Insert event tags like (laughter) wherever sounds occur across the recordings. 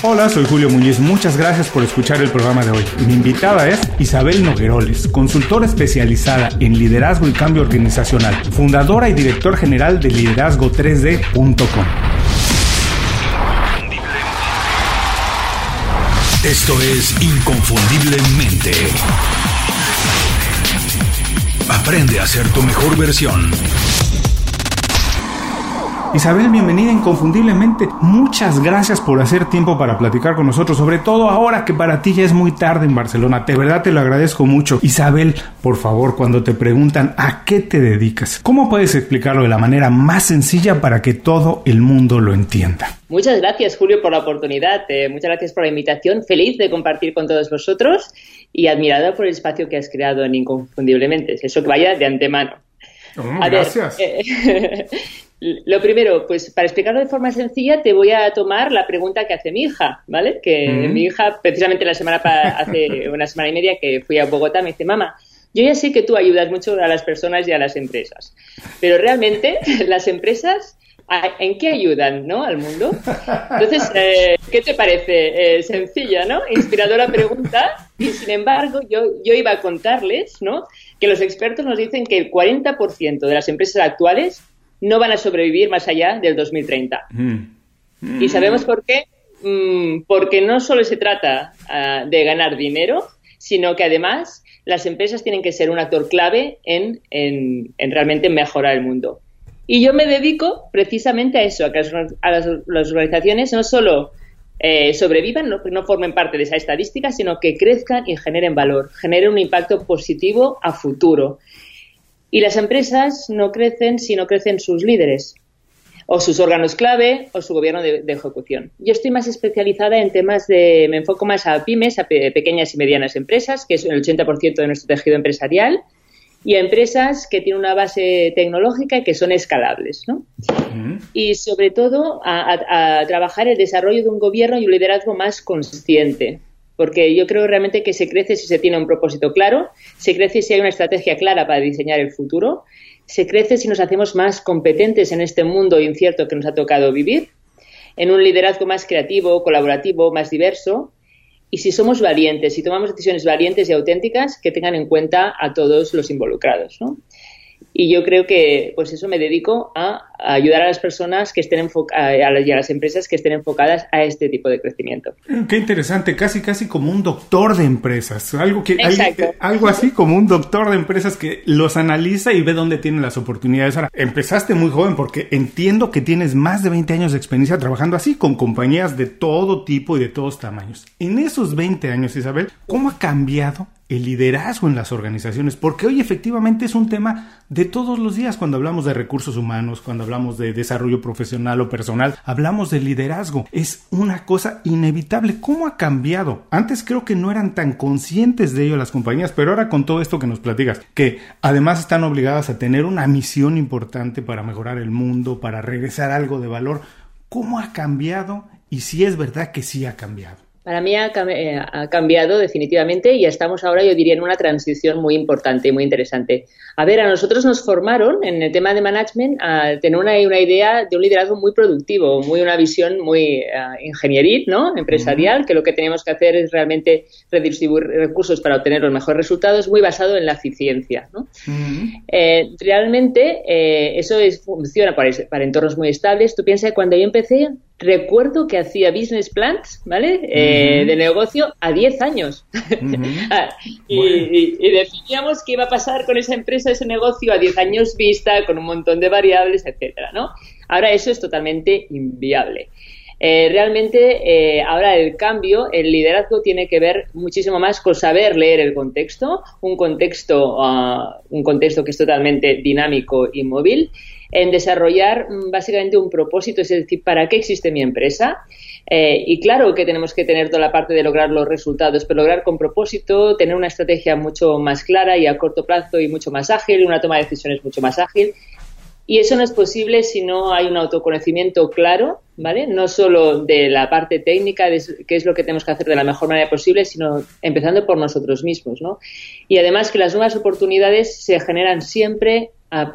Hola, soy Julio Muñiz. Muchas gracias por escuchar el programa de hoy. Mi invitada es Isabel Nogueroles, consultora especializada en liderazgo y cambio organizacional, fundadora y director general de liderazgo3d.com. Esto es Inconfundiblemente. Aprende a ser tu mejor versión. Isabel, bienvenida inconfundiblemente. Muchas gracias por hacer tiempo para platicar con nosotros, sobre todo ahora que para ti ya es muy tarde en Barcelona. De verdad te lo agradezco mucho. Isabel, por favor, cuando te preguntan a qué te dedicas, ¿cómo puedes explicarlo de la manera más sencilla para que todo el mundo lo entienda? Muchas gracias, Julio, por la oportunidad. Eh, muchas gracias por la invitación. Feliz de compartir con todos vosotros y admirada por el espacio que has creado en Inconfundiblemente. Eso que vaya de antemano. Oh, gracias. Eh, (laughs) Lo primero, pues para explicarlo de forma sencilla, te voy a tomar la pregunta que hace mi hija, ¿vale? Que mi hija, precisamente la semana hace (laughs) una semana y media que fui a Bogotá, me dice, mamá, yo ya sé que tú ayudas mucho a las personas y a las empresas, pero realmente (laughs) las empresas, ¿en qué ayudan, no? Al mundo. Entonces, (laughs) eh, ¿qué te parece? Eh, sencilla, ¿no? Inspiradora pregunta. Y sin embargo, yo, yo iba a contarles, ¿no? Que los expertos nos dicen que el 40% de las empresas actuales no van a sobrevivir más allá del 2030. Mm. ¿Y sabemos por qué? Mm, porque no solo se trata ah, de ganar dinero, sino que además las empresas tienen que ser un actor clave en, en, realmente mejorar el mundo. Y yo me dedico precisamente a eso, a que las, organizaciones no solo eh, sobrevivan, no, no, formen parte de esa estadística, sino que crezcan y generen valor, generen un impacto positivo a futuro. Y las empresas no crecen si no crecen sus líderes, o sus órganos clave, o su gobierno de, ejecución. Yo estoy más especializada en temas de, me enfoco más a pymes, a pequeñas y medianas empresas, que es el 80% de nuestro tejido empresarial, y a empresas que tienen una base tecnológica y que son escalables, ¿no? Y sobre todo a, a trabajar el desarrollo de un gobierno y un liderazgo más consciente, porque yo creo realmente que se crece si se tiene un propósito claro, se crece si hay una estrategia clara para diseñar el futuro, se crece si nos hacemos más competentes en este mundo incierto que nos ha tocado vivir, en un liderazgo más creativo, colaborativo, más diverso, y si somos valientes, si tomamos decisiones valientes y auténticas que tengan en cuenta a todos los involucrados. ¿no? Y yo creo que, pues eso me dedico a, ayudar a las personas que estén enfocadas, y a las empresas que estén enfocadas a este tipo de crecimiento. Qué interesante, casi casi como un doctor de empresas, algo que algo, así como un doctor de empresas que los analiza y ve dónde tienen las oportunidades. Ahora, empezaste muy joven porque entiendo que tienes más de 20 años de experiencia trabajando así con compañías de todo tipo y de todos tamaños. En esos 20 años, Isabel, ¿cómo ha cambiado el liderazgo en las organizaciones, porque hoy efectivamente es un tema de todos los días cuando hablamos de recursos humanos, cuando hablamos de desarrollo profesional o personal, hablamos de liderazgo. Es una cosa inevitable. ¿Cómo ha cambiado? Antes creo que no eran tan conscientes de ello las compañías, pero ahora con todo esto que nos platicas, que además están obligadas a tener una misión importante para mejorar el mundo, para regresar algo de valor, ¿cómo ha cambiado? Y si es verdad que sí ha cambiado. Para mí eh, ha, cambiado definitivamente y estamos ahora, yo diría, en una transición muy importante y muy interesante. A ver, a nosotros nos formaron en el tema de management a tener una, una idea de un liderazgo muy productivo, muy una visión muy uh, ingenieril, ¿no? Empresarial, que lo que tenemos que hacer es realmente redistribuir recursos para obtener los mejores resultados, muy basado en la eficiencia, ¿no? Eh, realmente eh, eso es, funciona para, para entornos muy estables. Tú piensas que cuando yo empecé recuerdo que hacía business plans, ¿vale? Eh, de negocio a 10 años. (laughs) Ah, y, definíamos qué iba a pasar con esa empresa, ese negocio a 10 años vista, con un montón de variables, etcétera, ¿no? Ahora eso es totalmente inviable. Eh, realmente eh, ahora el cambio, el liderazgo tiene que ver muchísimo más con saber leer el contexto, un contexto, ah, un contexto que es totalmente dinámico y móvil en desarrollar mm, básicamente un propósito, es decir, ¿para qué existe mi empresa? Eh, y claro que tenemos que tener toda la parte de lograr los resultados, pero lograr con propósito, tener una estrategia mucho más clara y a corto plazo y mucho más ágil, una toma de decisiones mucho más ágil. Y eso no es posible si no hay un autoconocimiento claro, ¿vale? No solo de la parte técnica, de qué es lo que tenemos que hacer de la mejor manera posible, sino empezando por nosotros mismos, ¿no? Y además que las nuevas oportunidades se generan siempre a,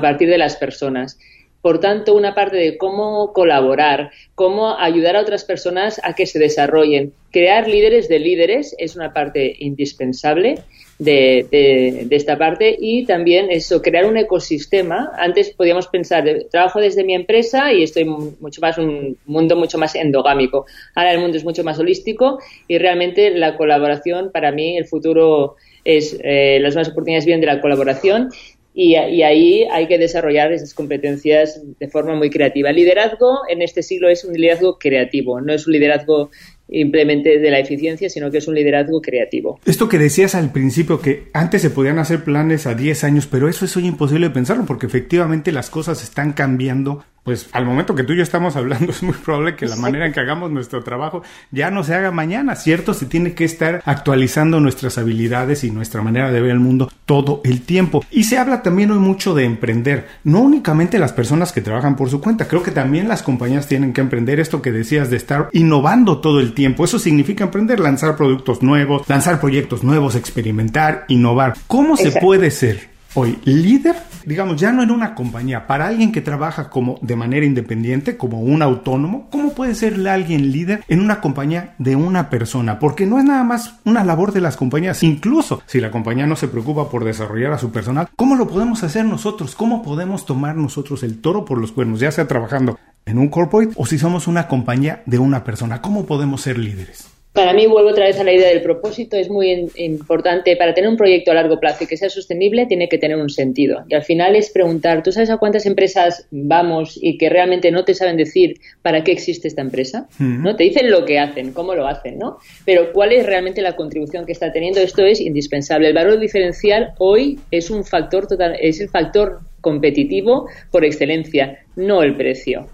partir de las personas. Por tanto, una parte de cómo colaborar, cómo ayudar a otras personas a que se desarrollen. Crear líderes de líderes es una parte indispensable de, esta parte y también eso, crear un ecosistema. Antes podíamos pensar, trabajo desde mi empresa y estoy mucho más, un mundo mucho más endogámico. Ahora el mundo es mucho más holístico y realmente la colaboración, para mí, el futuro es, eh, las nuevas oportunidades vienen de la colaboración y, ahí hay que desarrollar esas competencias de forma muy creativa. El liderazgo en este siglo es un liderazgo creativo, no es un liderazgo simplemente de la eficiencia, sino que es un liderazgo creativo. Esto que decías al principio, que antes se podían hacer planes a 10 años, pero eso es hoy imposible de pensarlo, porque efectivamente las cosas están cambiando pues al momento que tú y yo estamos hablando (laughs) es muy probable que la manera en que hagamos nuestro trabajo ya no se haga mañana, ¿cierto? Se tiene que estar actualizando nuestras habilidades y nuestra manera de ver el mundo todo el tiempo. Y se habla también hoy mucho de emprender, no únicamente las personas que trabajan por su cuenta, creo que también las compañías tienen que emprender esto que decías de estar innovando todo el tiempo. Eso significa emprender, lanzar productos nuevos, lanzar proyectos nuevos, experimentar, innovar. ¿Cómo se puede ser hoy líder, digamos, ya no en una compañía, para alguien que trabaja como de manera independiente, como un autónomo, ¿cómo puede ser alguien líder en una compañía de una persona? Porque no es nada más una labor de las compañías, incluso si la compañía no se preocupa por desarrollar a su personal, ¿cómo lo podemos hacer nosotros? ¿Cómo podemos tomar nosotros el toro por los cuernos, ya sea trabajando en un corporate o si somos una compañía de una persona? ¿Cómo podemos ser líderes? Para mí, vuelvo otra vez a la idea del propósito, es muy importante. Para tener un proyecto a largo plazo y que sea sostenible, tiene que tener un sentido. Y al final es preguntar, ¿tú sabes a cuántas empresas vamos y que realmente no te saben decir para qué existe esta empresa? ¿No? Te dicen lo que hacen, cómo lo hacen, ¿no? Pero ¿cuál es realmente la contribución que está teniendo? Esto es indispensable. El valor diferencial hoy es un factor total, es el factor competitivo por excelencia, no el precio.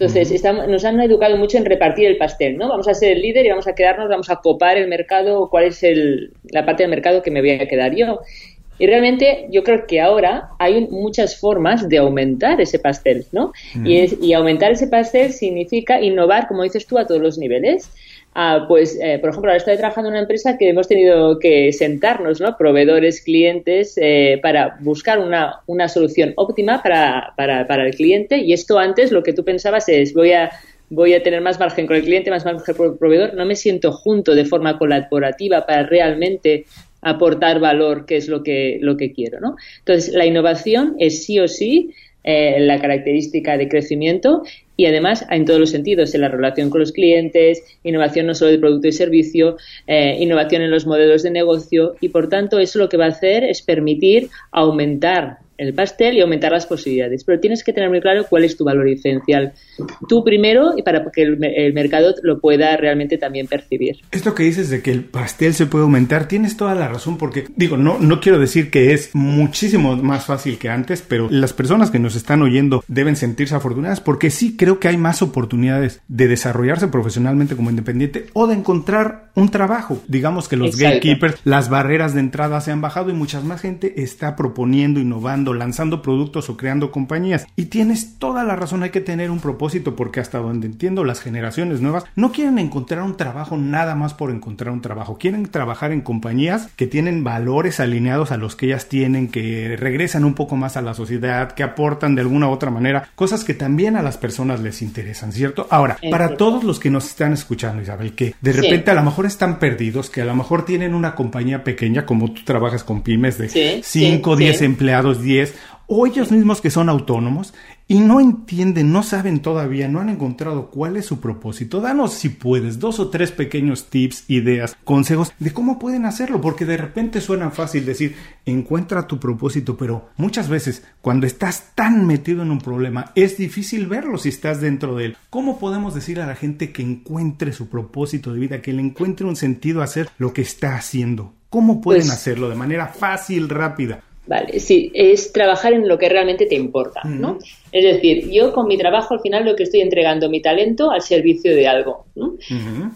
Entonces, nos han educado mucho en repartir el pastel, ¿no? Vamos a ser el líder y vamos a quedarnos, vamos a copar el mercado, cuál es el, la parte del mercado que me voy a quedar yo. Y realmente yo creo que ahora hay muchas formas de aumentar ese pastel, ¿no? y, y aumentar ese pastel significa innovar, como dices tú, a todos los niveles pues, eh, por ejemplo, ahora estoy trabajando en una empresa que hemos tenido que sentarnos, ¿no? Proveedores, clientes, eh, para buscar una, una solución óptima para, el cliente. Y esto antes lo que tú pensabas es, voy a, voy a tener más margen con el cliente, más margen con el proveedor. No me siento junto de forma colaborativa para realmente aportar valor, que es lo que, lo que quiero, ¿no? Entonces, la innovación es sí o sí eh, la característica de crecimiento y además en todos los sentidos, en la relación con los clientes, innovación no solo de producto y servicio, eh, innovación en los modelos de negocio y por tanto eso lo que va a hacer es permitir aumentar el pastel y aumentar las posibilidades. Pero tienes que tener muy claro cuál es tu valor diferencial. Tú primero y para que el, mercado lo pueda realmente también percibir. Esto que dices de que el pastel se puede aumentar, tienes toda la razón porque digo, no, no quiero decir que es muchísimo más fácil que antes, pero las personas que nos están oyendo deben sentirse afortunadas porque sí creo que hay más oportunidades de desarrollarse profesionalmente como independiente o de encontrar un trabajo. Digamos que los gatekeepers, las barreras de entrada se han bajado y mucha más gente está proponiendo, innovando, lanzando productos o creando compañías. Y tienes toda la razón, hay que tener un propósito porque hasta donde entiendo las generaciones nuevas no quieren encontrar un trabajo nada más por encontrar un trabajo, quieren trabajar en compañías que tienen valores alineados a los que ellas tienen, que regresan un poco más a la sociedad, que aportan de alguna u otra manera cosas que también a las personas les interesan, ¿cierto? Ahora, para todos los que nos están escuchando, Isabel, que de repente a lo mejor están perdidos, que a lo mejor tienen una compañía pequeña, como tú trabajas con pymes de 5 o 10 empleados, 10 o ellos mismos que son autónomos y no entienden, no saben todavía, no han encontrado cuál es su propósito. Danos, si puedes, dos o tres pequeños tips, ideas, consejos de cómo pueden hacerlo, porque de repente suena fácil decir, encuentra tu propósito, pero muchas veces cuando estás tan metido en un problema, es difícil verlo si estás dentro de él. ¿Cómo podemos decir a la gente que encuentre su propósito de vida, que le encuentre un sentido a hacer lo que está haciendo? ¿Cómo pueden pues hacerlo de manera fácil, rápida? Vale, sí, es trabajar en lo que realmente te importa, ¿no? Es decir, yo con mi trabajo al final lo que estoy entregando mi talento al servicio de algo. ¿no?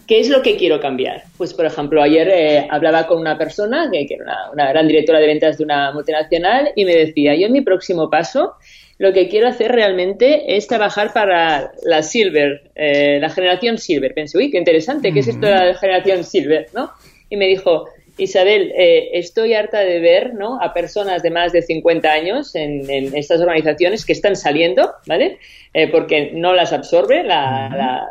¿Qué es lo que quiero cambiar? Pues, por ejemplo, ayer eh, hablaba con una persona que, era una, una, gran directora de ventas de una multinacional y me decía, yo en mi próximo paso lo que quiero hacer realmente es trabajar para la Silver, eh, la generación Silver. Pensé, uy, qué interesante, ¿qué es esto de la generación Silver? ¿no? Y me dijo, Isabel, eh, estoy harta de ver ¿no? a personas de más de 50 años en, estas organizaciones que están saliendo, ¿vale? Eh, porque no las absorbe la,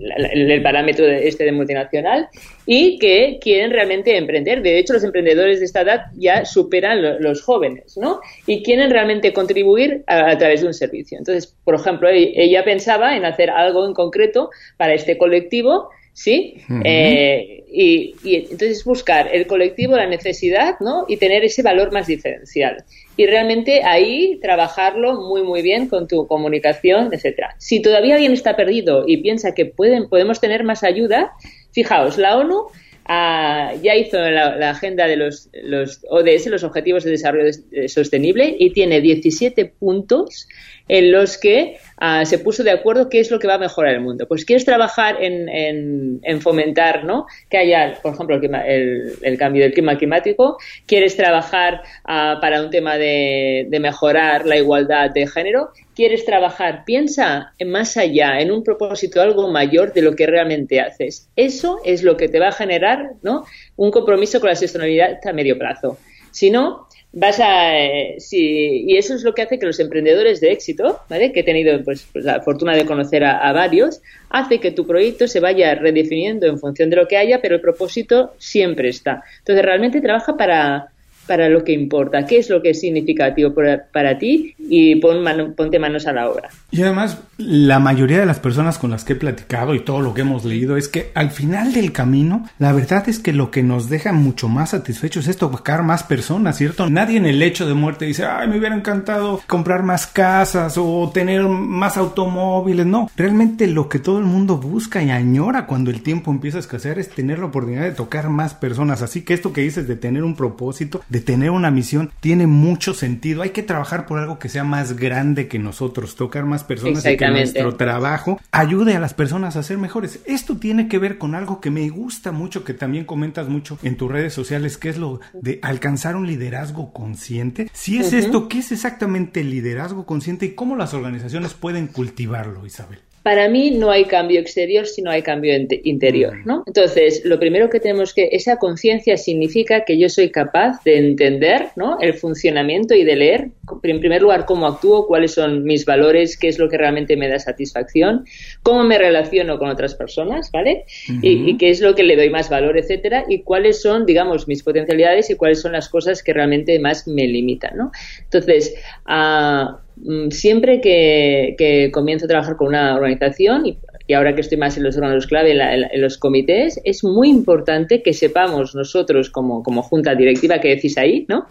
el parámetro de este de multinacional y que quieren realmente emprender. De hecho, los emprendedores de esta edad ya superan los jóvenes, ¿no? Y quieren realmente contribuir a, través de un servicio. Entonces, por ejemplo, e, ella pensaba en hacer algo en concreto para este colectivo ¿sí? Eh, y, entonces buscar el colectivo, la necesidad, ¿no? Y tener ese valor más diferencial. Y realmente ahí trabajarlo muy, muy bien con tu comunicación, etcétera. Si todavía alguien está perdido y piensa que pueden, podemos tener más ayuda, fijaos, la ONU ah, ya hizo la, agenda de los, los ODS, los Objetivos de Desarrollo Sostenible, y tiene 17 puntos en los que ah, se puso de acuerdo qué es lo que va a mejorar el mundo. Pues quieres trabajar en, fomentar ¿no? que haya, por ejemplo, el, cambio del clima climático, quieres trabajar ah, para un tema de, mejorar la igualdad de género, quieres trabajar, piensa más allá, en un propósito algo mayor de lo que realmente haces. Eso es lo que te va a generar ¿no? un compromiso con la sostenibilidad a medio plazo. Si no, vas a eh, y eso es lo que hace que los emprendedores de éxito ¿vale? que he tenido pues, pues la fortuna de conocer a, varios hace que tu proyecto se vaya redefiniendo en función de lo que haya pero el propósito siempre está entonces realmente trabaja para para lo que importa, qué es lo que es significativo para, ti y pon ponte manos a la obra. Y además, la mayoría de las personas con las que he platicado y todo lo que hemos leído es que al final del camino, la verdad es que lo que nos deja mucho más satisfechos es tocar más personas, ¿cierto? Nadie en el hecho de muerte dice, ay, me hubiera encantado comprar más casas o tener más automóviles. No, realmente lo que todo el mundo busca y añora cuando el tiempo empieza a escasear es tener la oportunidad de tocar más personas. Así que esto que dices de tener un propósito, de tener una misión tiene mucho sentido. Hay que trabajar por algo que sea más grande que nosotros, tocar más personas y que nuestro trabajo ayude a las personas a ser mejores. Esto tiene que ver con algo que me gusta mucho, que también comentas mucho en tus redes sociales, que es lo de alcanzar un liderazgo consciente. Si es esto, ¿qué es exactamente el liderazgo consciente y cómo las organizaciones pueden cultivarlo, Isabel? Para mí no hay cambio exterior si no hay cambio interior, ¿no? Entonces, lo primero que tenemos que, esa conciencia significa que yo soy capaz de entender, ¿no? El funcionamiento y de leer, en primer lugar, cómo actúo, cuáles son mis valores, qué es lo que realmente me da satisfacción, cómo me relaciono con otras personas, ¿vale? y, qué es lo que le doy más valor, etcétera, y cuáles son, digamos, mis potencialidades y cuáles son las cosas que realmente más me limitan, ¿no? Entonces, a Mm, siempre que, comienzo a trabajar con una organización y, ahora que estoy más en los órganos clave, en, los comités, es muy importante que sepamos nosotros como, junta directiva que decís ahí, ¿no?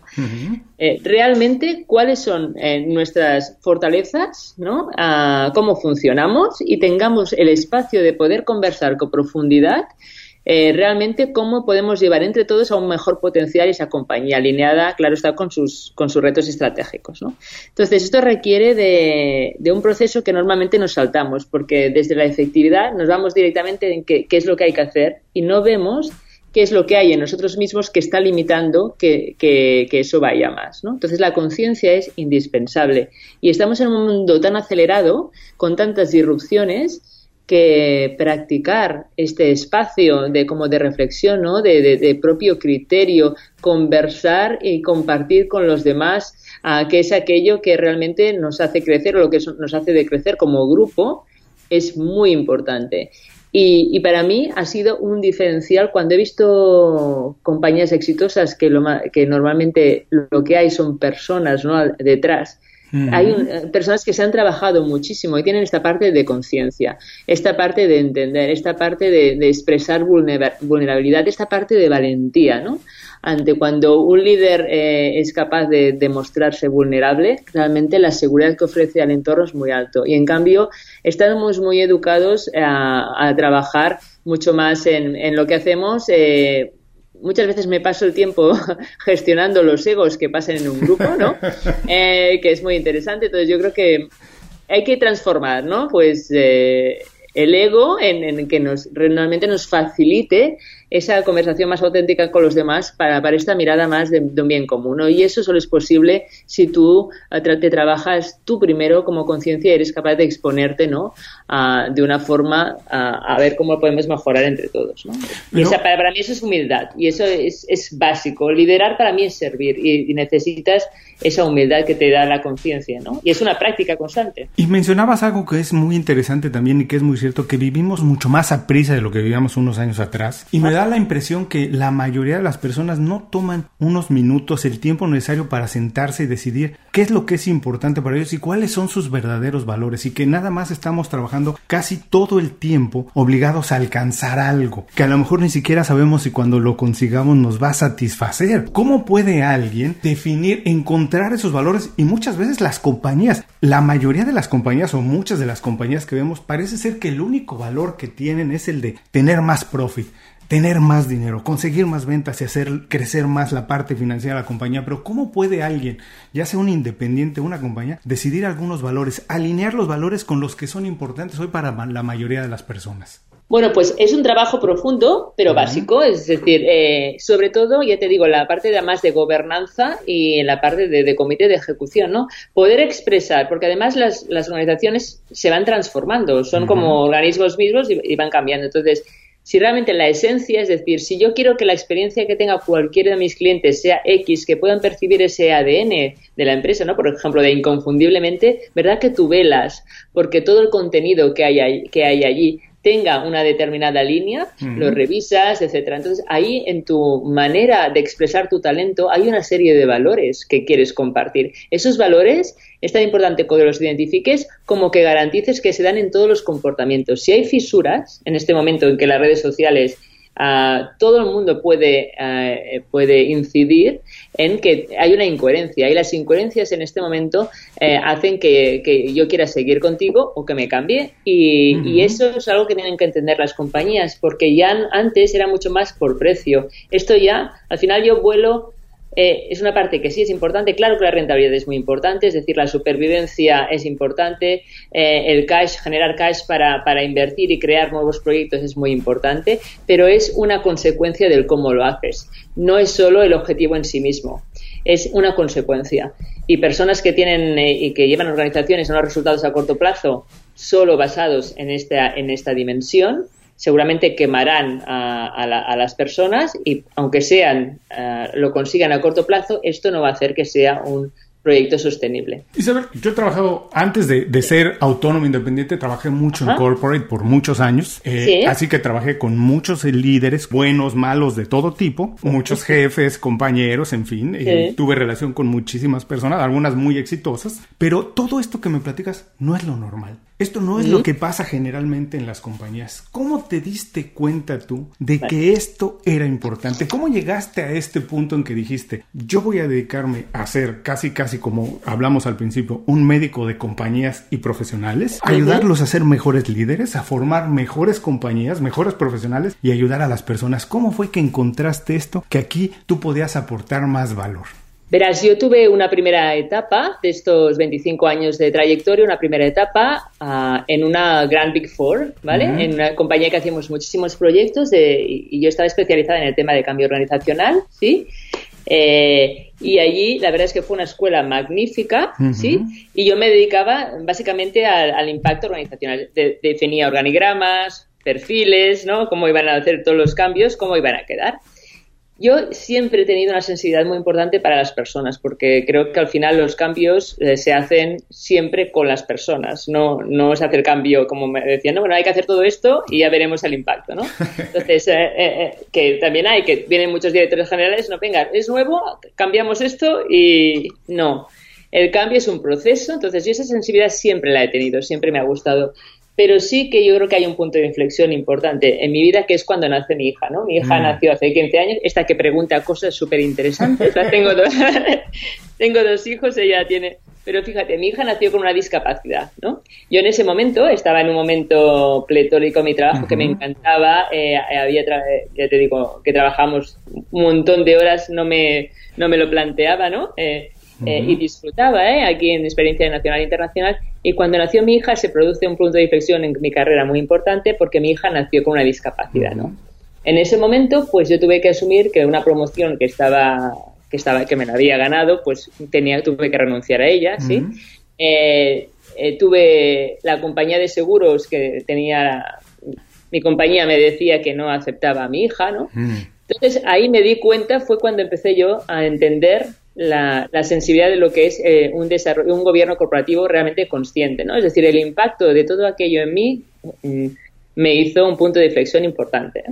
Eh, realmente cuáles son eh, nuestras fortalezas, ¿no? Ah, cómo funcionamos y tengamos el espacio de poder conversar con profundidad eh, realmente cómo podemos llevar entre todos a un mejor potencial esa compañía alineada, claro está, con sus, con sus retos estratégicos. Entonces, esto requiere de, de, un proceso que normalmente nos saltamos, porque desde la efectividad nos vamos directamente en qué, qué es lo que hay que hacer y no vemos qué es lo que hay en nosotros mismos que está limitando que, que, que eso vaya más. ¿no? Entonces la conciencia es indispensable y estamos en un mundo tan acelerado, con tantas disrupciones, que practicar este espacio de como de reflexión, ¿no? de, propio criterio, conversar y compartir con los demás, a que es aquello que realmente nos hace crecer o lo que nos hace de crecer como grupo, es muy importante. Y, para mí ha sido un diferencial cuando he visto compañías exitosas que, lo, que normalmente lo que hay son personas ¿no? detrás hay eh, personas que se han trabajado muchísimo y tienen esta parte de conciencia, esta parte de entender, esta parte de, expresar vulnerabilidad, esta parte de valentía, ¿no? Ante cuando un líder eh, es capaz de demostrarse vulnerable, realmente la seguridad que ofrece al entorno es muy alto. Y en cambio, estamos muy educados a, trabajar mucho más en, en lo que hacemos. Eh, muchas veces me paso el tiempo (laughs) gestionando los egos que pasan en un grupo, ¿no? (laughs) Eh, que es muy interesante. Entonces yo creo que hay que transformar, ¿no? Pues eh, el ego en, que nos realmente nos facilite esa conversación más auténtica con los demás para, para esta mirada más de, un bien común. ¿no? Y eso solo es posible si tú eh, te trabajas tú primero como conciencia y eres capaz de exponerte ¿no? de una forma a, ver cómo podemos mejorar entre todos. ¿no? Y esa, para, mí eso es humildad y eso es, es básico. Liderar para mí es servir y, necesitas esa humildad que te da la conciencia. ¿no? Y es una práctica constante. Y mencionabas algo que es muy interesante también y que es muy cierto, que vivimos mucho más a prisa de lo que vivíamos unos años atrás. Y me da la impresión que la mayoría de las personas no toman unos minutos, el tiempo necesario para sentarse y decidir qué es lo que es importante para ellos y cuáles son sus verdaderos valores y que nada más estamos trabajando casi todo el tiempo obligados a alcanzar algo que a lo mejor ni siquiera sabemos si cuando lo consigamos nos va a satisfacer. ¿Cómo puede alguien definir, encontrar esos valores y muchas veces las compañías, la mayoría de las compañías o muchas de las compañías que vemos parece ser que el único valor que tienen es el de tener más profit tener más dinero, conseguir más ventas y hacer crecer más la parte financiera de la compañía. Pero ¿cómo puede alguien, ya sea un independiente o una compañía, decidir algunos valores, alinear los valores con los que son importantes hoy para la mayoría de las personas? Bueno, pues es un trabajo profundo, pero básico, es decir, eh, sobre todo, ya te digo, la parte de más de gobernanza y en la parte de, comité de ejecución, ¿no? Poder expresar, porque además las, organizaciones se van transformando, son como organismos mismos y, van cambiando. Entonces, si realmente la esencia, es decir, si yo quiero que la experiencia que tenga cualquiera de mis clientes sea X, que puedan percibir ese ADN de la empresa, ¿no? Por ejemplo, de inconfundiblemente, ¿verdad que tú velas? Porque todo el contenido que hay, que hay allí tenga una determinada línea, lo revisas, etcétera. Entonces, ahí en tu manera de expresar tu talento hay una serie de valores que quieres compartir. Esos valores es tan importante que los identifiques como que garantices que se dan en todos los comportamientos. Si hay fisuras en este momento en que las redes sociales todo el mundo puede, puede incidir en que hay una incoherencia y las incoherencias en este momento eh, hacen que, yo quiera seguir contigo o que me cambie y, y, eso es algo que tienen que entender las compañías porque ya antes era mucho más por precio. Esto ya, al final yo vuelo eh, es una parte que sí es importante. Claro que la rentabilidad es muy importante, es decir, la supervivencia es importante, eh, el cash, generar cash para, para, invertir y crear nuevos proyectos es muy importante, pero es una consecuencia del cómo lo haces. No es solo el objetivo en sí mismo, es una consecuencia. Y personas que tienen eh, y que llevan organizaciones unos resultados a corto plazo solo basados en esta, en esta dimensión, seguramente quemarán a, las personas y aunque sean eh, lo consigan a corto plazo, esto no va a hacer que sea un proyecto sostenible. Isabel, yo he trabajado antes de, ser autónomo independiente, trabajé mucho en corporate por muchos años, eh, así que trabajé con muchos líderes, buenos, malos, de todo tipo, muchos jefes, compañeros, en fin, eh, tuve relación con muchísimas personas, algunas muy exitosas, pero todo esto que me platicas no es lo normal. Esto no es lo que pasa generalmente en las compañías. ¿Cómo te diste cuenta tú de que esto era importante? ¿Cómo llegaste a este punto en que dijiste, yo voy a dedicarme a ser casi, casi como hablamos al principio, un médico de compañías y profesionales, ayudarlos a ser mejores líderes, a formar mejores compañías, mejores profesionales y ayudar a las personas? ¿Cómo fue que encontraste esto que aquí tú podías aportar más valor? Verás, yo tuve una primera etapa de estos 25 años de trayectoria, una primera etapa ah, en una gran Big Four, ¿vale? En una compañía que hacíamos muchísimos proyectos y yo estaba especializada en el tema de cambio organizacional, ¿sí? Eh, y allí la verdad es que fue una escuela magnífica, ¿sí? Y yo me dedicaba básicamente al, impacto organizacional. definía organigramas, perfiles, ¿no? Cómo iban a hacer todos los cambios, cómo iban a quedar. Yo siempre he tenido una sensibilidad muy importante para las personas, porque creo que al final los cambios eh, se hacen siempre con las personas, no, no se hace el cambio como me decían, no, bueno, hay que hacer todo esto y ya veremos el impacto, ¿no? (laughs) Entonces, eh, eh, que también hay, que vienen muchos directores generales, no, venga, es nuevo, cambiamos esto y no. El cambio es un proceso, entonces yo esa sensibilidad siempre la he tenido, siempre me ha gustado pero sí que yo creo que hay un punto de inflexión importante en mi vida que es cuando nace mi hija, ¿no? Mi hija mm. nació hace 15 años, esta que pregunta cosas súper interesantes, tengo, dos, (laughs) tengo dos hijos, ella tiene... Pero fíjate, mi hija nació con una discapacidad, ¿no? Yo en ese momento estaba en un momento pletórico en mi trabajo que me encantaba, eh, había, ya te digo, que trabajamos un montón de horas, no me, no me lo planteaba, ¿no? Eh, eh, y disfrutaba ¿eh? aquí en experiencia nacional e internacional. Y cuando nació mi hija se produce un punto de inflexión en mi carrera muy importante porque mi hija nació con una discapacidad, ¿no? En ese momento, pues yo tuve que asumir que una promoción que estaba que estaba que me la había ganado, pues tenía tuve que renunciar a ella, ¿sí? Eh, eh, tuve la compañía de seguros que tenía mi compañía me decía que no aceptaba a mi hija, ¿no? Entonces ahí me di cuenta, fue cuando empecé yo a entender la, sensibilidad de lo que es eh, un desarrollo, un gobierno corporativo realmente consciente, ¿no? Es decir, el impacto de todo aquello en mí mm, me hizo un punto de inflexión importante.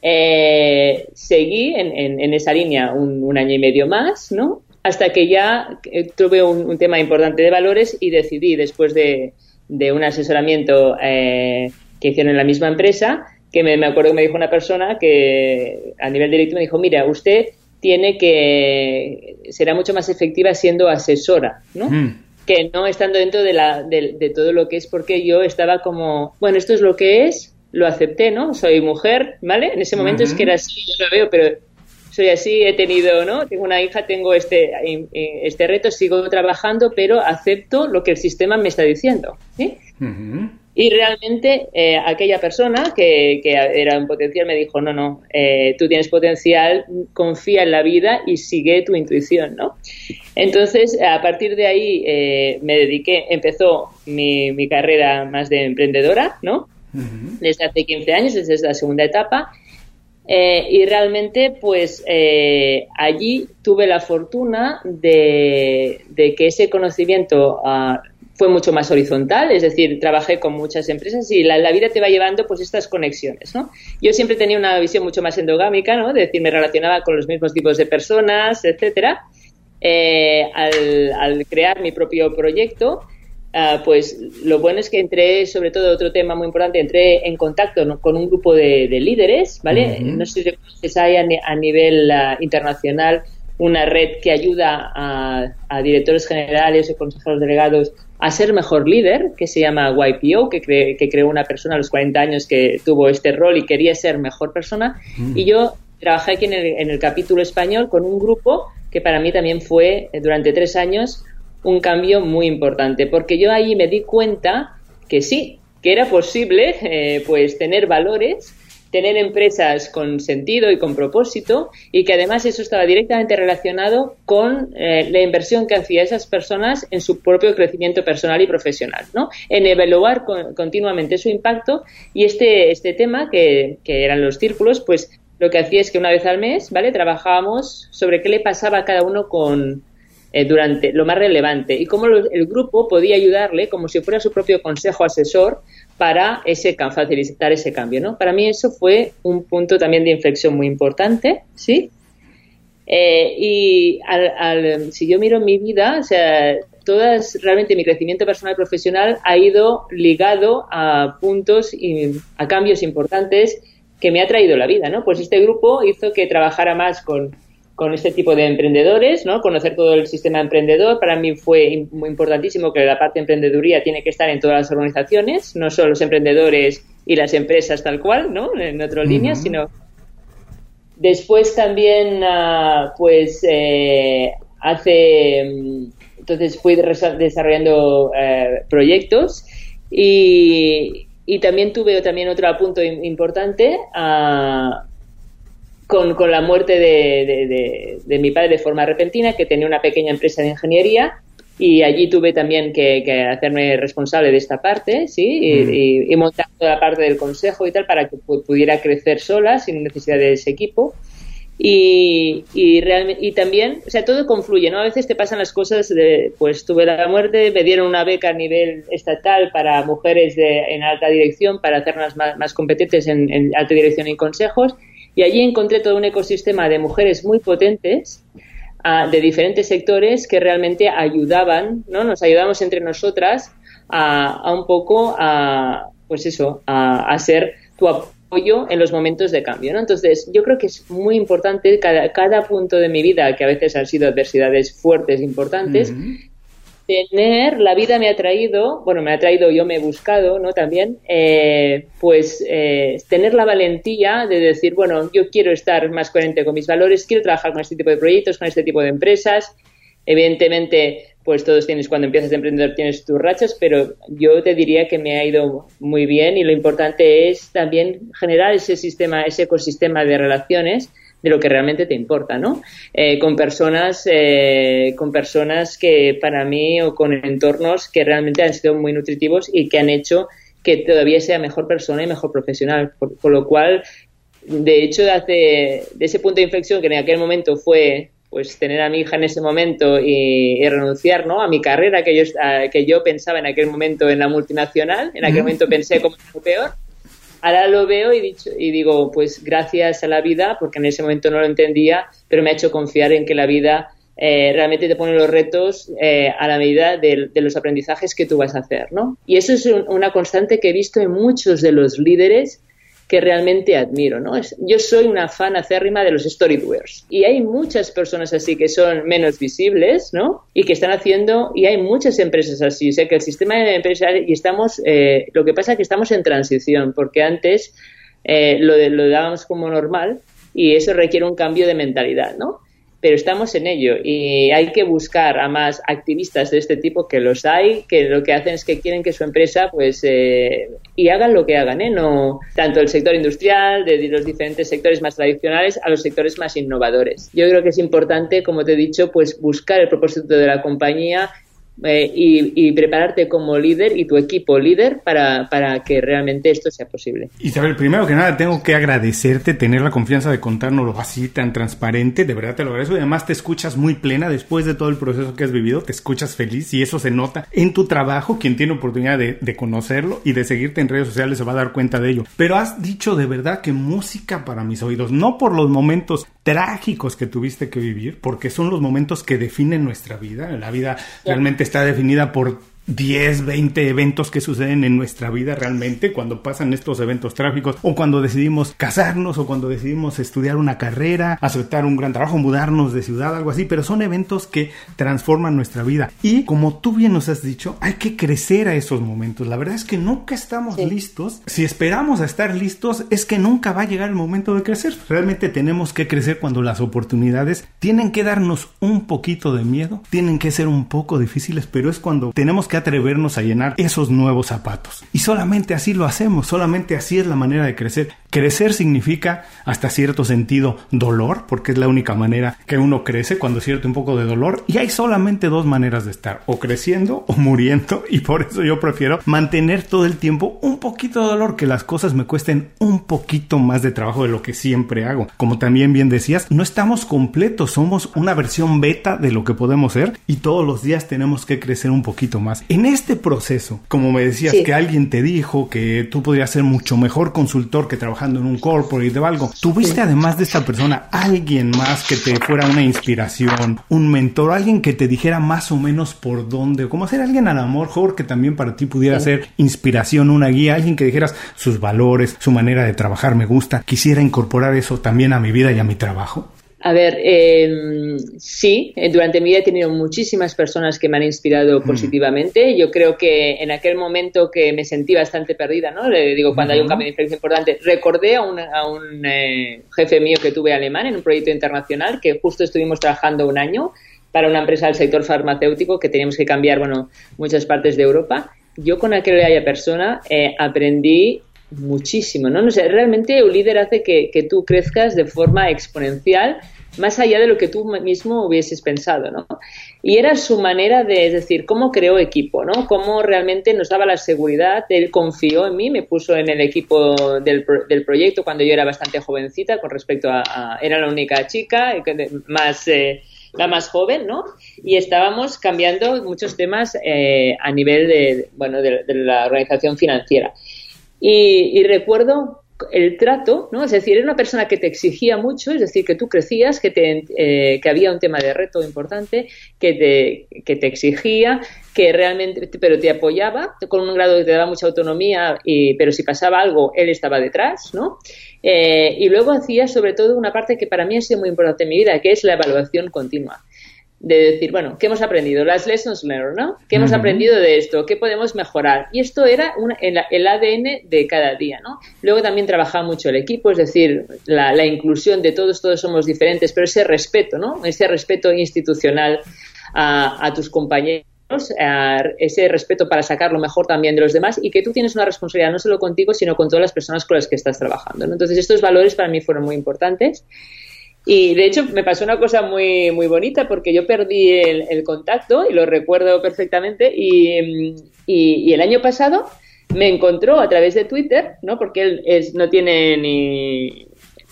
Eh, seguí en, esa línea un, año y medio más, ¿no? Hasta que ya eh, tuve un, tema importante de valores y decidí, después de, un asesoramiento que hicieron en la misma empresa, que me, acuerdo que me dijo una persona que a nivel directo me dijo, mira, usted tiene que, será mucho más efectiva siendo asesora, ¿no? Mm. Que no estando dentro de, la, de, todo lo que es, porque yo estaba como, bueno, esto es lo que es, lo acepté, ¿no? Soy mujer, ¿vale? En ese momento es que era así, yo lo veo, pero soy así, he tenido, ¿no? Tengo una hija, tengo este, este reto, sigo trabajando, pero acepto lo que el sistema me está diciendo, ¿sí? Y realmente eh, aquella persona que, era un potencial me dijo, no, no, eh, tú tienes potencial, confía en la vida y sigue tu intuición, ¿no? Entonces, a partir de ahí eh, me dediqué, empezó mi, mi, carrera más de emprendedora, ¿no? Desde hace 15 años, desde la segunda etapa. y realmente, pues allí tuve la fortuna de, de que ese conocimiento uh, fue mucho más horizontal, es decir, trabajé con muchas empresas y la, vida te va llevando pues estas conexiones, ¿no? Yo siempre tenía una visión mucho más endogámica, ¿no? Es decir, me relacionaba con los mismos tipos de personas, etcétera. Eh, al, crear mi propio proyecto, ah, pues lo bueno es que entré, sobre todo otro tema muy importante, entré en contacto con un grupo de, líderes, ¿vale? No sé si conoces, hay a, nivel ah, internacional una red que ayuda a, directores generales o consejeros delegados a ser mejor líder, que se llama YPO, que, que creó una persona a los 40 años que tuvo este rol y quería ser mejor persona. Mm. Y yo trabajé aquí en el, en el capítulo español con un grupo que para mí también fue eh, durante tres años un cambio muy importante, porque yo ahí me di cuenta que sí, que era posible eh, pues tener valores tener empresas con sentido y con propósito y que además eso estaba directamente relacionado con eh, la inversión que hacía esas personas en su propio crecimiento personal y profesional, ¿no? En evaluar continuamente su impacto y este, este tema que, que eran los círculos, pues lo que hacía es que una vez al mes, ¿vale? Trabajábamos sobre qué le pasaba a cada uno con, eh, durante lo más relevante y cómo el grupo podía ayudarle como si fuera su propio consejo asesor para ese, facilitar ese cambio, ¿no? Para mí eso fue un punto también de inflexión muy importante, ¿sí? Eh, y al, si yo miro mi vida, o sea, todas, realmente mi crecimiento personal y profesional ha ido ligado a puntos y a cambios importantes que me ha traído la vida, ¿no? Pues este grupo hizo que trabajara más con con este tipo de emprendedores, ¿no? Conocer todo el sistema emprendedor. Para mí fue muy importantísimo que la parte de emprendeduría tiene que estar en todas las organizaciones, no solo los emprendedores y las empresas tal cual, ¿no? En otras líneas, sino después también, ah, pues, eh, hace, entonces fui desarrollando eh, proyectos y, y, también tuve también otro punto importante, uh, con, con la muerte de, de, mi padre de forma repentina, que tenía una pequeña empresa de ingeniería y allí tuve también que, hacerme responsable de esta parte, ¿sí? Y, mm. montar toda la parte del consejo y tal para que pudiera crecer sola sin necesidad de ese equipo. Y, y, y también, o sea, todo confluye, ¿no? A veces te pasan las cosas de, pues tuve la muerte, me dieron una beca a nivel estatal para mujeres de, en alta dirección, para hacerlas más, más competentes en, en alta dirección y consejos, y allí encontré todo un ecosistema de mujeres muy potentes ah, de diferentes sectores que realmente ayudaban, ¿no? Nos ayudamos entre nosotras a, un poco a, pues eso, a, ser tu apoyo en los momentos de cambio. Entonces, yo creo que es muy importante cada, cada punto de mi vida, que a veces han sido adversidades fuertes, importantes, tener, la vida me ha traído, bueno, me ha traído, yo me he buscado, ¿no? También, eh, pues eh, tener la valentía de decir, bueno, yo quiero estar más coherente con mis valores, quiero trabajar con este tipo de proyectos, con este tipo de empresas. Evidentemente, pues todos tienes, cuando empiezas a emprender tienes tus rachas, pero yo te diría que me ha ido muy bien y lo importante es también generar ese sistema, ese ecosistema de relaciones de lo que realmente te importa, ¿no? Eh, con personas, eh, con personas que para mí o con entornos que realmente han sido muy nutritivos y que han hecho que todavía sea mejor persona y mejor profesional. Por, lo cual, de hecho, hace, de ese punto de inflexión que en aquel momento fue pues tener a mi hija en ese momento y, renunciar ¿no? a mi carrera que yo, que yo pensaba en aquel momento en la multinacional, en aquel momento pensé como lo peor. Ahora lo veo y, dicho, y digo, pues gracias a la vida, porque en ese momento no lo entendía, pero me ha hecho confiar en que la vida eh, realmente te pone los retos eh, a la medida de, los aprendizajes que tú vas a hacer, ¿no? Y eso es una constante que he visto en muchos de los líderes que realmente admiro, ¿no? yo soy una fan acérrima de los storydoers y hay muchas personas así que son menos visibles, ¿no? Y que están haciendo, y hay muchas empresas así, o sea que el sistema de empresas, y estamos, eh, lo que pasa es que estamos en transición, porque antes eh, lo, lo dábamos como normal y eso requiere un cambio de mentalidad, ¿no? Pero estamos en ello y hay que buscar a más activistas de este tipo que los hay, que lo que hacen es que quieren que su empresa pues eh, y hagan lo que hagan, ¿eh? no tanto el sector industrial, de los diferentes sectores más tradicionales a los sectores más innovadores. Yo creo que es importante, como te he dicho, pues buscar el propósito de la compañía, eh, y, prepararte como líder y tu equipo líder para, para, que realmente esto sea posible. Isabel, primero que nada tengo que agradecerte tener la confianza de contárnoslo así tan transparente, de verdad te lo agradezco y además te escuchas muy plena después de todo el proceso que has vivido, te escuchas feliz y eso se nota en tu trabajo, quien tiene oportunidad de, de conocerlo y de seguirte en redes sociales se va a dar cuenta de ello. Pero has dicho de verdad que música para mis oídos, no por los momentos trágicos que tuviste que vivir, porque son los momentos que definen nuestra vida, la vida realmente está definida por 10, 20 eventos que suceden en nuestra vida realmente cuando pasan estos eventos trágicos o cuando decidimos casarnos o cuando decidimos estudiar una carrera, aceptar un gran trabajo, mudarnos de ciudad, algo así, pero son eventos que transforman nuestra vida. Y como tú bien nos has dicho, hay que crecer a esos momentos. La verdad es que nunca estamos listos. Si esperamos a estar listos, es que nunca va a llegar el momento de crecer. Realmente tenemos que crecer cuando las oportunidades tienen que darnos un poquito de miedo, tienen que ser un poco difíciles, pero es cuando tenemos que atrevernos a llenar esos nuevos zapatos. Y solamente así lo hacemos, solamente así es la manera de crecer. Crecer significa hasta cierto sentido dolor, porque es la única manera que uno crece cuando siente un poco de dolor. Y hay solamente dos maneras de estar, o creciendo o muriendo. (laughs) Y por eso yo prefiero mantener todo el tiempo un poquito de dolor, que las cosas me cuesten un poquito más de trabajo de lo que siempre hago. Como también bien decías, no estamos completos, somos una versión beta de lo que podemos ser y todos los días tenemos que crecer un poquito más. En este proceso, como me decías, que alguien te dijo que tú podrías ser mucho mejor consultor que trabajando en un corporate o algo, ¿tuviste además de esta persona alguien más que te fuera una inspiración, un mentor, alguien que te dijera más o menos por dónde, como hacer alguien a lo mejor que también para ti pudiera ser inspiración, una guía, alguien que dijeras sus valores, su manera de trabajar me gusta, quisiera incorporar eso también a mi vida y a mi trabajo? A ver, em, sí, eh, durante mi vida he tenido muchísimas personas que me han inspirado mm. positivamente. Yo creo que en aquel momento que me sentí bastante perdida, ¿no? Le digo, cuando hay un cambio de influencia importante, recordé a un, a un eh, jefe mío que tuve alemán en un proyecto internacional que justo estuvimos trabajando un año para una empresa del sector farmacéutico que teníamos que cambiar, bueno, muchas partes de Europa. Yo con aquella persona eh, aprendí muchísimo, ¿no? no sé, realmente un líder hace que, que, tú crezcas de forma exponencial más allá de lo que tú mismo hubieses pensado, ¿no? Y era su manera de, es decir, cómo creó equipo, ¿no? Cómo realmente nos daba la seguridad, él confió en mí, me puso en el equipo del, del proyecto cuando yo era bastante jovencita con respecto a, era la única chica, más... Eh, la más joven, ¿no? Y estábamos cambiando muchos temas eh, a nivel de, bueno, de, de la organización financiera. Y, recuerdo el trato, ¿no? Es decir, era una persona que te exigía mucho, es decir, que tú crecías, que, te, eh, que había un tema de reto importante, que te, que te exigía, que realmente, pero te apoyaba con un grado que te daba mucha autonomía, y, pero si pasaba algo, él estaba detrás, ¿no? Eh, y luego hacía sobre todo una parte que para mí ha sido muy importante en mi vida, que es la evaluación continua de decir, bueno, ¿qué hemos aprendido? Las lessons learned, ¿no? ¿Qué hemos aprendido de esto? ¿Qué podemos mejorar? Y esto era el, ADN de cada día, ¿no? Luego también trabajaba mucho el equipo, es decir, la, la, inclusión de todos, todos somos diferentes, pero ese respeto, ¿no? Ese respeto institucional a, tus compañeros, ese respeto para sacar lo mejor también de los demás y que tú tienes una responsabilidad no solo contigo, sino con todas las personas con las que estás trabajando. Entonces, estos valores para mí fueron muy importantes. Y de hecho me pasó una cosa muy, muy bonita porque yo perdí el, contacto y lo recuerdo perfectamente y, y, el año pasado me encontró a través de Twitter, ¿no? Porque él es, no tiene ni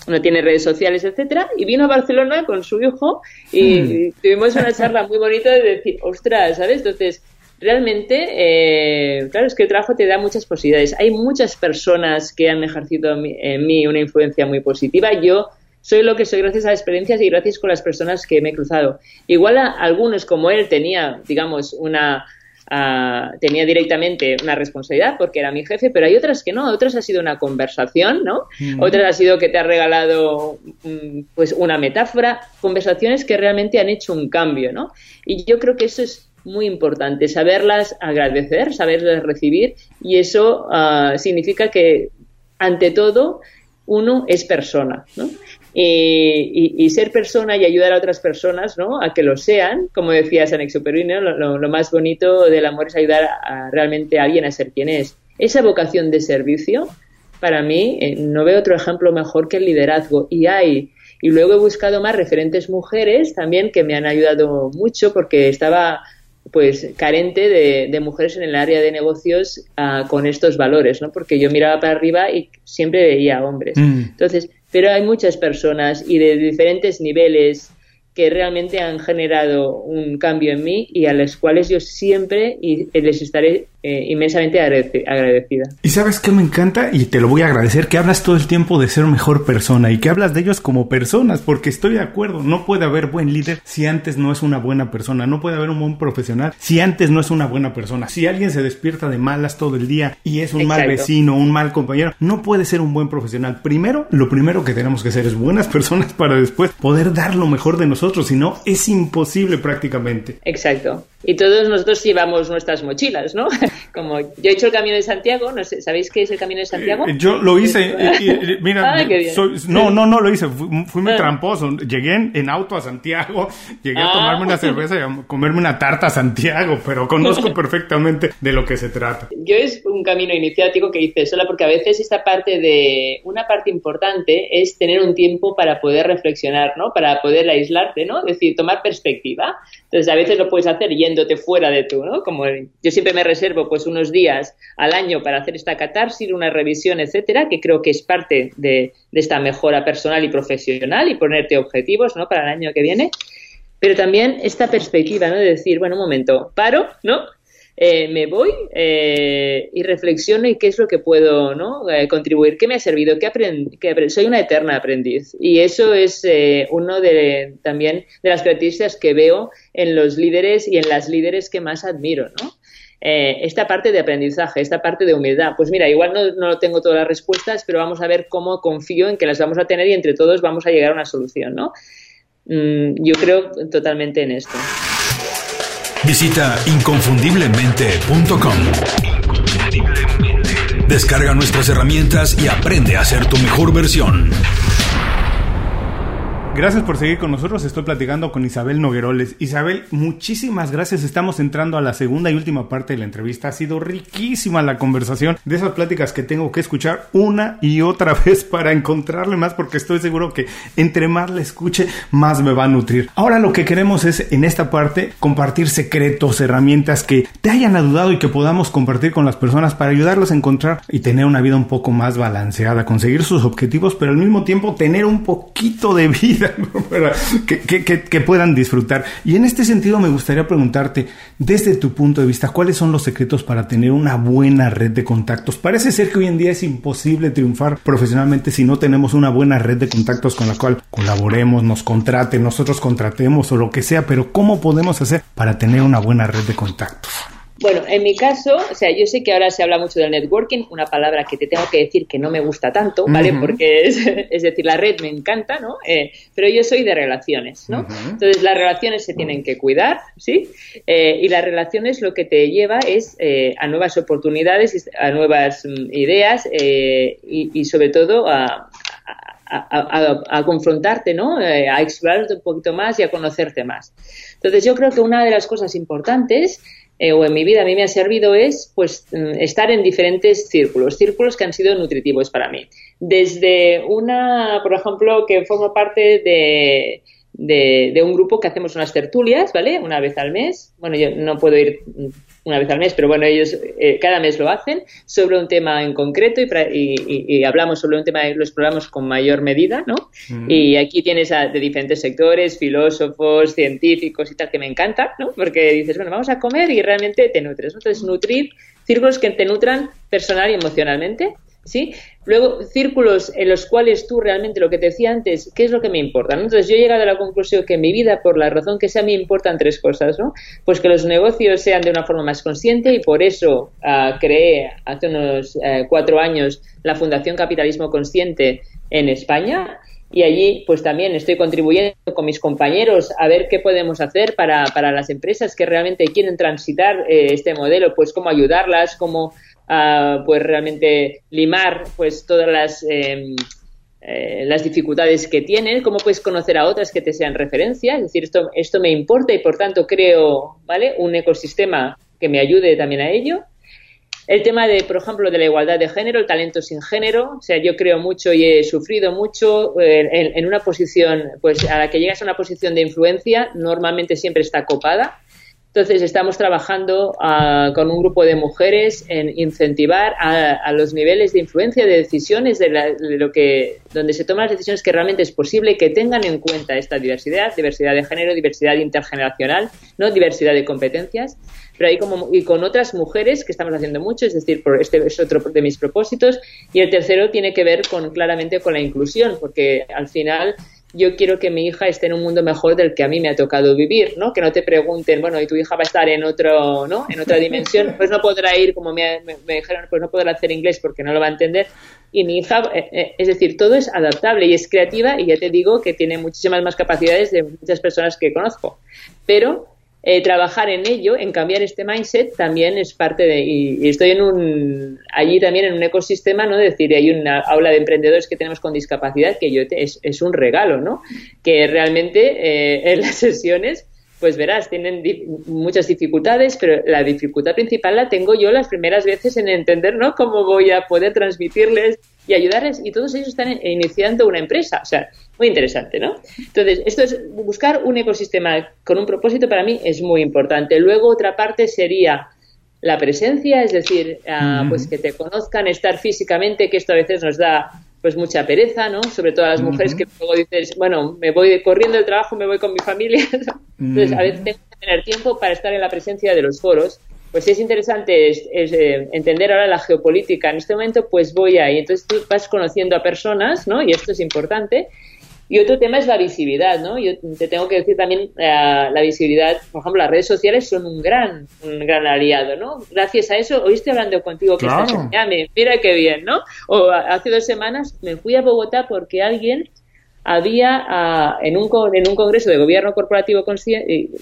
no tiene redes sociales, etcétera, y vino a Barcelona con su hijo y, hmm. tuvimos una charla muy bonita de decir, ostras, ¿sabes? Entonces, realmente, eh, claro, es que el trabajo te da muchas posibilidades. Hay muchas personas que han ejercido en mí una influencia muy positiva. Yo soy lo que soy gracias a las experiencias y gracias con las personas que me he cruzado. Igual a algunos como él tenía, digamos, una tenía directamente una responsabilidad porque era mi jefe, pero hay otras que no, otras ha sido una conversación, ¿no? Otras ha sido que te ha regalado mm, pues una metáfora, conversaciones que realmente han hecho un cambio, ¿no? Y yo creo que eso es muy importante, saberlas agradecer, saberlas recibir y eso ah, significa que ante todo uno es persona, ¿no? Y, ser persona y ayudar a otras personas ¿no? a que lo sean, como decía San Exupéry, lo, lo, más bonito del amor es ayudar a, realmente a alguien a ser quien es. Esa vocación de servicio, para mí, eh, no veo otro ejemplo mejor que el liderazgo. Y hay, y luego he buscado más referentes mujeres también que me han ayudado mucho porque estaba pues carente de, mujeres en el área de negocios ah, con estos valores, ¿no? Porque yo miraba para arriba y siempre veía hombres. Mm. Entonces, pero hay muchas personas y de diferentes niveles que realmente han generado un cambio en mí y a las cuales yo siempre les estaré eh, inmensamente agradecida. Y sabes que me encanta y te lo voy a agradecer que hablas todo el tiempo de ser mejor persona y que hablas de ellos como personas porque estoy de acuerdo, no puede haber buen líder si antes no es una buena persona, no puede haber un buen profesional si antes no es una buena persona. Si alguien se despierta de malas todo el día y es un mal vecino, un mal compañero, no puede ser un buen profesional. Primero, lo primero que tenemos que hacer es buenas (laughs) personas para después poder dar lo mejor de nosotros, si no es imposible prácticamente. Exacto. Y todos nosotros llevamos nuestras mochilas, ¿no? (laughs) Como yo he hecho el Camino de Santiago, no sé, ¿sabéis qué es el Camino de Santiago? Eh, yo lo hice, (laughs) y, mira, ah, no, no, no lo hice, fui, muy ah. tramposo. Llegué en, auto a Santiago, (laughs) llegué a tomarme una ah. cerveza y a comerme una tarta a Santiago, pero conozco perfectamente de lo que se trata. Yo es un camino iniciático que hice sola porque a veces esta parte de, una parte importante es tener un tiempo para poder reflexionar, ¿no? Para poder aislarte, ¿no? Es decir, tomar perspectiva. Entonces, a veces lo puedes hacer fuera de tú, ¿no? Como yo siempre me reservo pues unos días al año para hacer esta catarsis, una revisión, etcétera, que creo que es parte de, esta mejora personal y profesional y ponerte objetivos, ¿no? Para el año que viene. Pero también esta perspectiva, ¿no? De decir, bueno, un momento, paro, ¿no? Eh, me voy eh, y reflexiono y qué es lo que puedo ¿no? Eh, contribuir, qué me ha servido, qué, aprend soy una eterna aprendiz y eso es uno de también de las características que veo en los líderes y en las líderes que más admiro, ¿no? esta parte de aprendizaje, esta parte de humildad. Pues mira, igual no, no, tengo todas las respuestas, pero vamos a ver cómo confío en que las vamos a tener y entre todos vamos a llegar a una solución, ¿no? Mm, yo creo totalmente en esto. Visita inconfundiblemente.com. Descarga nuestras herramientas y aprende a ser tu mejor versión. Gracias por seguir con nosotros. Estoy platicando con Isabel Nogueroles. Isabel, muchísimas gracias. Estamos entrando a la segunda y última parte de la entrevista. Ha sido riquísima la conversación de esas pláticas que tengo que escuchar una y otra (laughs) vez para encontrarle más porque estoy seguro que entre más la escuche, más me va a nutrir. Ahora lo que queremos es en esta parte compartir secretos, herramientas que te hayan ayudado y que podamos compartir con las personas para ayudarlos a encontrar y tener una vida un poco más balanceada, conseguir sus objetivos, pero al mismo tiempo tener un poquito de vida que, puedan disfrutar. Y en este sentido me gustaría preguntarte, desde tu punto de vista, ¿cuáles son los secretos para tener una buena red de contactos? Parece ser que hoy en día es imposible triunfar profesionalmente si no tenemos una buena red de contactos con la cual colaboremos, nos contraten, nosotros contratemos o lo que sea, pero ¿cómo podemos hacer para tener una buena red de contactos? Bueno, en mi caso, o sea, yo sé que ahora se habla mucho del networking, una palabra que te tengo que decir que no me gusta tanto, ¿vale? Porque es, decir, la red me encanta, ¿no? Eh, pero yo soy de relaciones, ¿no? Entonces, las relaciones se tienen que cuidar, ¿sí? Eh, y las relaciones lo que te lleva es eh, a nuevas oportunidades, a nuevas mm, ideas y, y, sobre todo a, a, confrontarte, ¿no? Eh, a explorarte un poquito más y a conocerte más. Entonces yo creo que una de las cosas importantes eh, o en mi vida a mí me ha servido es pues mm, estar en diferentes círculos, círculos que han sido nutritivos para mí. Desde una, por ejemplo, que formo parte de, de, un grupo que hacemos unas tertulias, ¿vale? Una vez al mes. Bueno, yo no puedo ir una vez al mes, pero bueno, ellos eh, cada mes lo hacen sobre un tema en concreto y, hablamos sobre un tema y lo exploramos con mayor medida, ¿no? Y aquí tienes a, de diferentes sectores, filósofos, científicos y tal, que me encanta, ¿no? Porque dices, bueno, vamos a comer y realmente te nutres. Entonces, nutrir círculos que te nutran personal y emocionalmente ¿sí? Luego, círculos en los cuales tú realmente lo que te decía antes, ¿qué es lo que me importa? Entonces, yo he llegado a la conclusión que en mi vida, por la razón que sea, me importan tres cosas, ¿no? Pues que los negocios sean de una forma más consciente y por eso uh, creé hace unos eh, cuatro años la Fundación Capitalismo Consciente en España y allí pues también estoy contribuyendo con mis compañeros a ver qué podemos hacer para, para las empresas que realmente quieren transitar eh, este modelo, pues cómo ayudarlas, cómo pues realmente limar pues todas las em, eh, las dificultades que tienen, cómo puedes conocer a otras que te sean referencia, es decir, esto, esto me importa y por tanto creo, ¿vale? Un ecosistema que me ayude también a ello. El tema de, por ejemplo, de la igualdad de género, el talento sin género, o sea, yo creo mucho y he sufrido mucho eh, en, en, una posición, pues a la que llegas a una posición de influencia, normalmente siempre está copada entonces, estamos trabajando ah, con un grupo de mujeres en incentivar a, los niveles de influencia de decisiones de, lo que, donde se toman las decisiones que realmente es posible que tengan en cuenta esta diversidad, diversidad de género, diversidad intergeneracional, no diversidad de competencias, pero ahí como y con otras mujeres que estamos haciendo mucho, es decir, por este es otro de mis propósitos. Y el tercero tiene que ver con claramente con la inclusión, porque al final yo quiero que mi hija esté en un mundo mejor del que a mí me ha tocado vivir, ¿no? Que no te pregunten, bueno, y tu hija va a estar en otro, ¿no? En otra dimensión, pues no podrá ir, como me, dijeron, pues no podrá hacer inglés porque no lo va a entender. Y mi hija, eh, eh, es decir, todo es adaptable y es creativa y ya te digo que tiene muchísimas más capacidades de muchas personas que conozco. Pero eh, trabajar en ello, en cambiar este mindset, también es parte de, y, estoy en un, allí también en un ecosistema, ¿no? Es decir, hay una aula de emprendedores que tenemos con discapacidad que yo es, es un regalo, ¿no? Que realmente eh, en las sesiones, pues verás, tienen muchas dificultades, pero la dificultad principal la tengo yo las primeras veces en entender, ¿no? Cómo voy a poder transmitirles y ayudarles, y todos ellos están iniciando una empresa, o sea, muy interesante, ¿no? Entonces, esto es buscar un ecosistema con un propósito para mí es muy importante. Luego, otra parte sería la presencia, es decir, ah, pues que te conozcan, estar físicamente, que esto a veces nos da pues mucha pereza, ¿no? Sobre todo a las mujeres que luego dices, bueno, me voy corriendo del trabajo, me voy con mi familia. (laughs) Entonces, a veces tengo que tener tiempo para estar en la presencia de los foros pues es interesante es, eh, entender ahora la geopolítica en este momento, pues voy ahí. Entonces tú vas conociendo a personas, ¿no? Y esto es importante. Y otro tema es la visibilidad, ¿no? Yo te tengo que decir también eh, la visibilidad, por ejemplo, las redes sociales son un gran, un gran aliado, ¿no? Gracias a eso, hoy estoy hablando contigo que estás en Miami, mira qué bien, ¿no? O hace dos semanas me fui a Bogotá porque alguien había ah, en, un, en un congreso de gobierno corporativo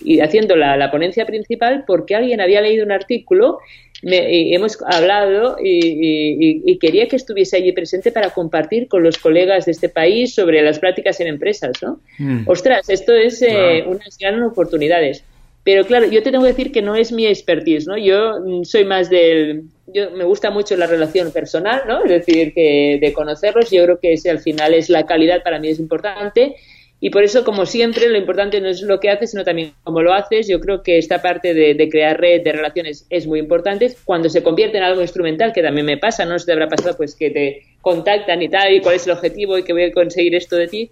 y, haciendo la, ponencia principal porque alguien había leído un artículo y hemos hablado y, quería que estuviese allí presente para compartir con los colegas de este país sobre las prácticas en empresas, ¿no? Mm. Ostras, esto es eh, unas grandes oportunidades. Pero claro, yo te tengo que decir que no es mi expertise, ¿no? Yo mm, soy más del... Yo me gusta mucho la relación personal, ¿no? Es decir, que de conocerlos, yo creo que ese al final es la calidad para mí es importante y por eso, como siempre, lo importante no es lo que haces, sino también cómo lo haces. Yo creo que esta parte de, crear red de relaciones es muy importante. Cuando se convierte en algo instrumental, que también me pasa, no se te habrá pasado pues que te contactan y tal, y cuál es el objetivo y que voy a conseguir esto de ti,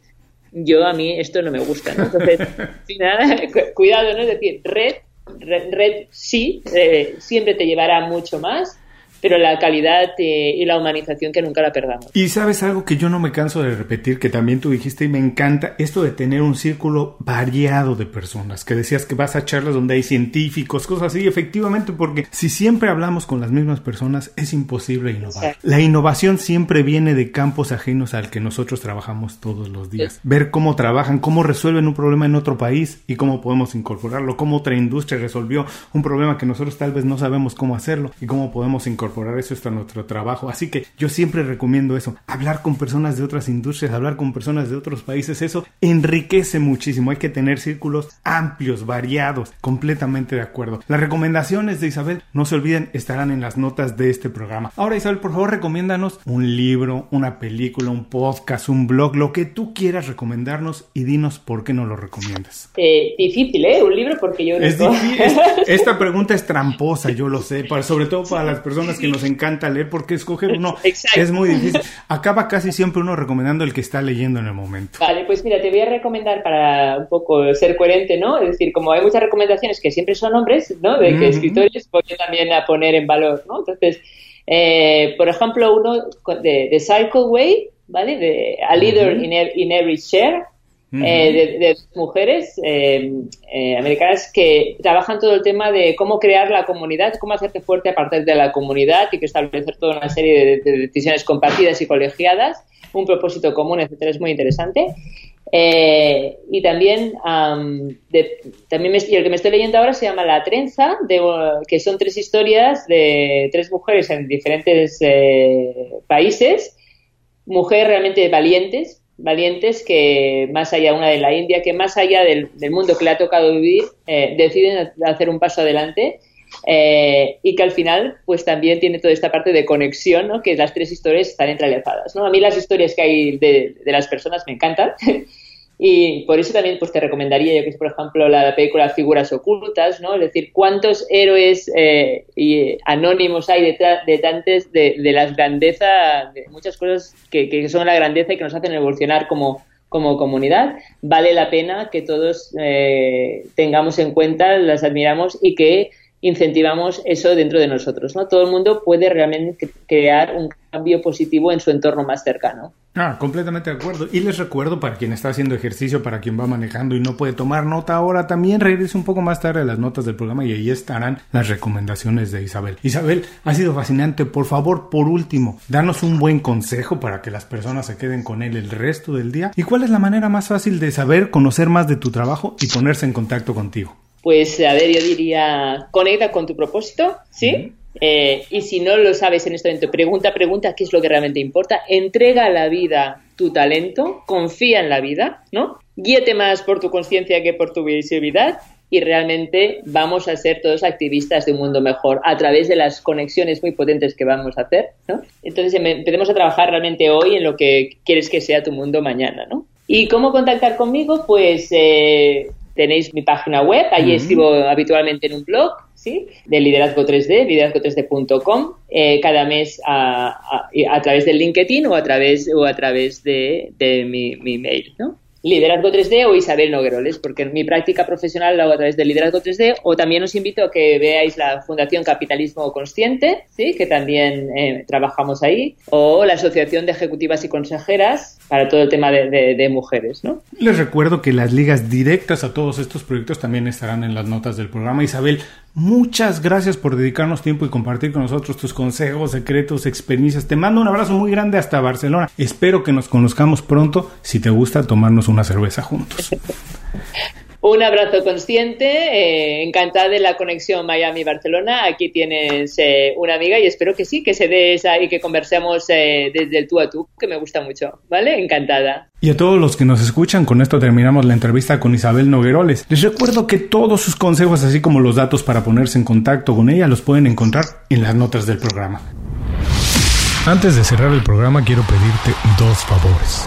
yo a mí esto no me gusta, ¿no? Entonces, (laughs) sin nada, cuidado, ¿no? Es decir, red, red, sí, eh, siempre te llevará mucho más, pero la calidad eh, y la humanización que nunca la perdamos. Y sabes algo que yo no me canso de repetir, que también tú dijiste y me encanta, esto de tener un círculo variado de personas, que decías que vas a charlas donde hay científicos, cosas así, efectivamente, porque si siempre hablamos con las mismas personas, es imposible innovar. La innovación siempre viene de campos ajenos al que nosotros trabajamos todos los días. Ver cómo trabajan, cómo resuelven un problema en otro país y cómo podemos incorporarlo, cómo otra industria resolvió un problema que nosotros tal vez no sabemos cómo hacerlo y cómo podemos incorporarlo incorporar eso a nuestro trabajo. Así que yo siempre recomiendo eso, hablar con personas de otras industrias, hablar con personas de otros países, eso enriquece muchísimo. Hay que tener círculos amplios, variados, completamente de acuerdo. Las recomendaciones de Isabel, no se olviden, estarán en las notas de este programa. Ahora Isabel, por favor, recomiéndanos un libro, una película, un podcast, un blog, lo que tú quieras recomendarnos y dinos por qué no lo recomiendas. Eh, difícil, ¿eh? Un libro porque yo... Es difícil. (laughs) esta pregunta es tramposa, yo lo sé, sobre todo para las personas que nos encanta leer, porque escoger uno (laughs) es muy difícil. Acaba casi siempre uno recomendando el que está leyendo en el momento. Vale, pues mira, te voy a recomendar para un poco ser coherente, ¿no? Es decir, como hay muchas recomendaciones que siempre son hombres, ¿no? De que escritores voy también a poner en valor, ¿no? Entonces, eh, por ejemplo, uno de, de Cycle Way, ¿vale? De A Leader in, Every Share, eh, de, mujeres eh, eh, americanas que trabajan todo el tema de cómo crear la comunidad, cómo hacerte fuerte a partir de la comunidad y que establecer toda una serie de, decisiones compartidas y colegiadas, un propósito común, etcétera, es muy interesante. y también, también el que me estoy leyendo ahora se llama La Trenza, de, que son tres historias de tres mujeres en diferentes países, mujeres realmente valientes, valientes que más allá, una de la India, que más allá del, mundo que le ha tocado vivir, eh, deciden hacer un paso adelante eh, y que al final pues también tiene toda esta parte de conexión, ¿no? que las tres historias están entrelazadas. ¿no? A mí las historias que hay de, de las personas me encantan (laughs) Y por eso también pues te recomendaría yo que es, por ejemplo, la película Figuras Ocultas, ¿no? Es decir, cuántos héroes eh, y anónimos hay detrás de tantas de, las grandezas, de muchas cosas que, son la grandeza y que nos hacen evolucionar como, como comunidad. Vale la pena que todos eh, tengamos en cuenta, las admiramos y que incentivamos eso dentro de nosotros. ¿no? Todo el mundo puede realmente crear un cambio positivo en su entorno más cercano. Ah, completamente de acuerdo. Y les recuerdo para quien está haciendo ejercicio, para quien va manejando y no puede tomar nota ahora, también regrese un poco más tarde a las notas del programa y ahí estarán las recomendaciones de Isabel. Isabel, ha sido fascinante. Por favor, por último, danos un buen consejo para que las personas se queden con él el resto del día. ¿Y cuál es la manera más fácil de saber, conocer más de tu trabajo y ponerse en contacto contigo? Pues, a ver, yo diría, conecta con tu propósito, ¿sí? Eh, y si no lo sabes en este momento, pregunta, pregunta qué es lo que realmente importa. Entrega a la vida tu talento, confía en la vida, ¿no? Guíate más por tu conciencia que por tu visibilidad y realmente vamos a ser todos activistas de un mundo mejor a través de las conexiones muy potentes que vamos a hacer, ¿no? Entonces em, empecemos a trabajar realmente hoy en lo que quieres que sea tu mundo mañana, ¿no? ¿Y cómo contactar conmigo? Pues eh, tenéis mi página web, allí escribo habitualmente en un blog, ¿sí? De liderazgo 3D, liderazgo3d.com, eh, cada mes a, a, través del LinkedIn o a través, o a través de, de mi, mi mail, ¿no? Liderazgo 3D o Isabel Nogueroles, porque mi práctica profesional la hago a través de Liderazgo 3D, o también os invito a que veáis la Fundación Capitalismo Consciente, ¿sí? que también eh, trabajamos ahí, o la Asociación de Ejecutivas y Consejeras para todo el tema de, de, mujeres. ¿no? Les recuerdo que las ligas directas a todos estos proyectos también estarán en las notas del programa. Isabel, Muchas gracias por dedicarnos tiempo y compartir con nosotros tus consejos, secretos, experiencias. Te mando un abrazo muy grande hasta Barcelona. Espero que nos conozcamos pronto si te gusta tomarnos una cerveza juntos. (laughs) Un abrazo consciente, eh, encantada de la conexión Miami-Barcelona. Aquí tienes eh, una amiga y espero que sí, que se dé esa y que conversemos eh, desde el tú a tú, que me gusta mucho, ¿vale? Encantada. Y a todos los que nos escuchan, con esto terminamos la entrevista con Isabel Nogueroles. Les recuerdo que todos sus consejos, así como los datos para ponerse en contacto con ella, los pueden encontrar en las notas del programa. Antes de cerrar el programa, quiero pedirte dos favores.